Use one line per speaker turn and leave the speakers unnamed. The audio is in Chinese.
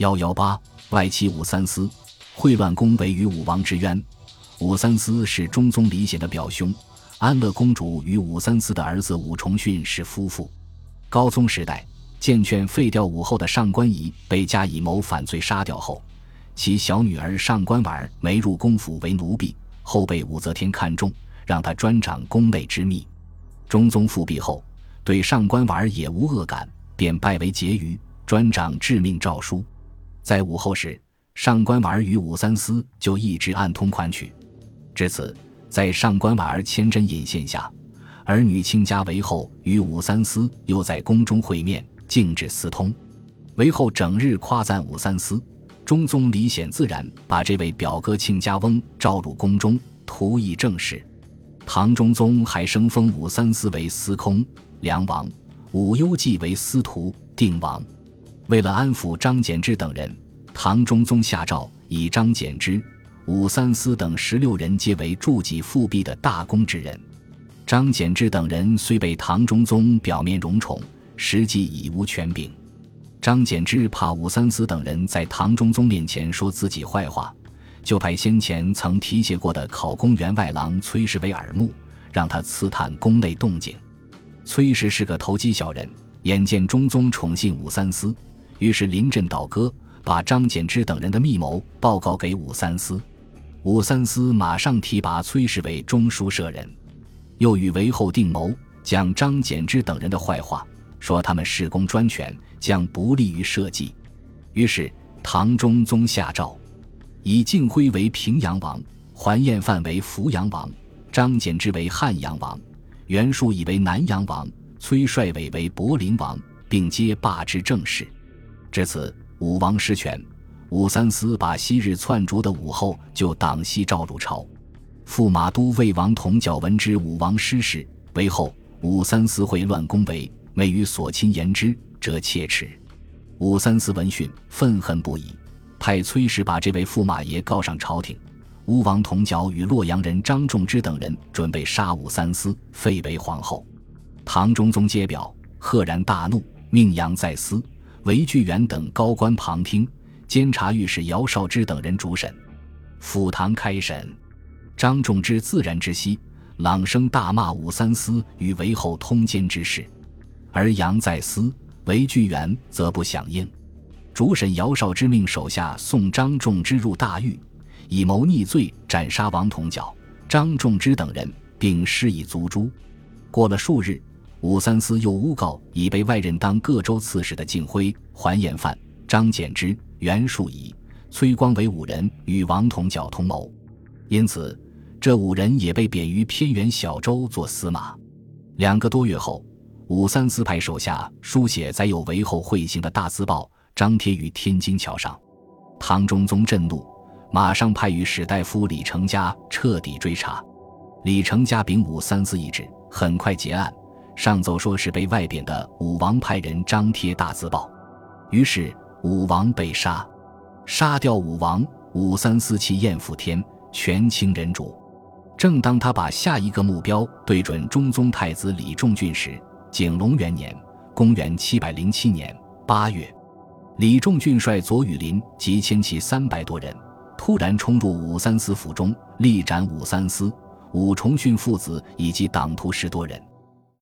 幺幺八，外戚武三思，秽乱宫为与武王之冤。武三思是中宗李显的表兄，安乐公主与武三思的儿子武重训是夫妇。高宗时代，建劝废掉武后的上官仪被加以谋反罪杀掉后，其小女儿上官婉儿没入宫府为奴婢，后被武则天看中，让她专掌宫内之秘。中宗复辟后，对上官婉儿也无恶感，便拜为婕妤，专掌致命诏书。在武后时，上官婉儿与武三思就一直暗通款曲。至此，在上官婉儿千针引线下，儿女亲家韦后与武三思又在宫中会面，径致私通。韦后整日夸赞武三思，中宗李显自然把这位表哥亲家翁召入宫中，图以正事。唐中宗还升封武三思为司空、梁王，武攸暨为司徒、定王。为了安抚张柬之等人，唐中宗下诏，以张柬之、武三思等十六人皆为助己复辟的大功之人。张柬之等人虽被唐中宗表面荣宠，实际已无权柄。张柬之怕武三思等人在唐中宗面前说自己坏话，就派先前曾提携过的考功员外郎崔氏为耳目，让他刺探宫内动静。崔氏是个投机小人，眼见中宗宠信武三思。于是临阵倒戈，把张柬之等人的密谋报告给武三思。武三思马上提拔崔氏为中书舍人，又与韦后定谋，将张柬之等人的坏话说他们事功专权，将不利于社稷。于是唐中宗下诏，以敬辉为平阳王，桓彦范为扶阳王，张柬之为汉阳王，袁术以为南阳王，崔帅伟为博陵王，并皆罢之政事。至此，武王失权，武三思把昔日篡逐的武后就党西召入朝。驸马都尉王同角闻之武王失势，为后武三思会乱宫闱，每与所亲言之，则切齿。武三思闻讯，愤恨不已，派崔氏把这位驸马爷告上朝廷。吴王同角与洛阳人张仲之等人准备杀武三思，废为皇后。唐中宗揭表，赫然大怒，命杨再思。韦巨源等高官旁听，监察御史姚绍之等人主审。府堂开审，张仲之自然之息，朗声大骂武三思与韦后通奸之事，而杨在思、韦巨源则不响应。主审姚绍之命手下送张仲之入大狱，以谋逆罪斩杀王同角、张仲之等人，并施以族诛。过了数日。武三思又诬告已被外任当各州刺史的敬辉、桓彦范、张柬之、袁术仪、崔光伟五人与王同角同谋，因此这五人也被贬于偏远小州做司马。两个多月后，武三思派手下书写载有韦后会行的大字报，张贴于天津桥上。唐中宗震怒，马上派御史大夫李成家彻底追查。李成家秉武三思意志，很快结案。上奏说是被外贬的武王派人张贴大字报，于是武王被杀。杀掉武王，武三思气焰复天，权倾人主。正当他把下一个目标对准中宗太子李仲俊时，景龙元年（公元707年）八月，李仲俊率左羽林及千骑三百多人，突然冲入武三思府中，力斩武三思、武重训父子以及党徒十多人。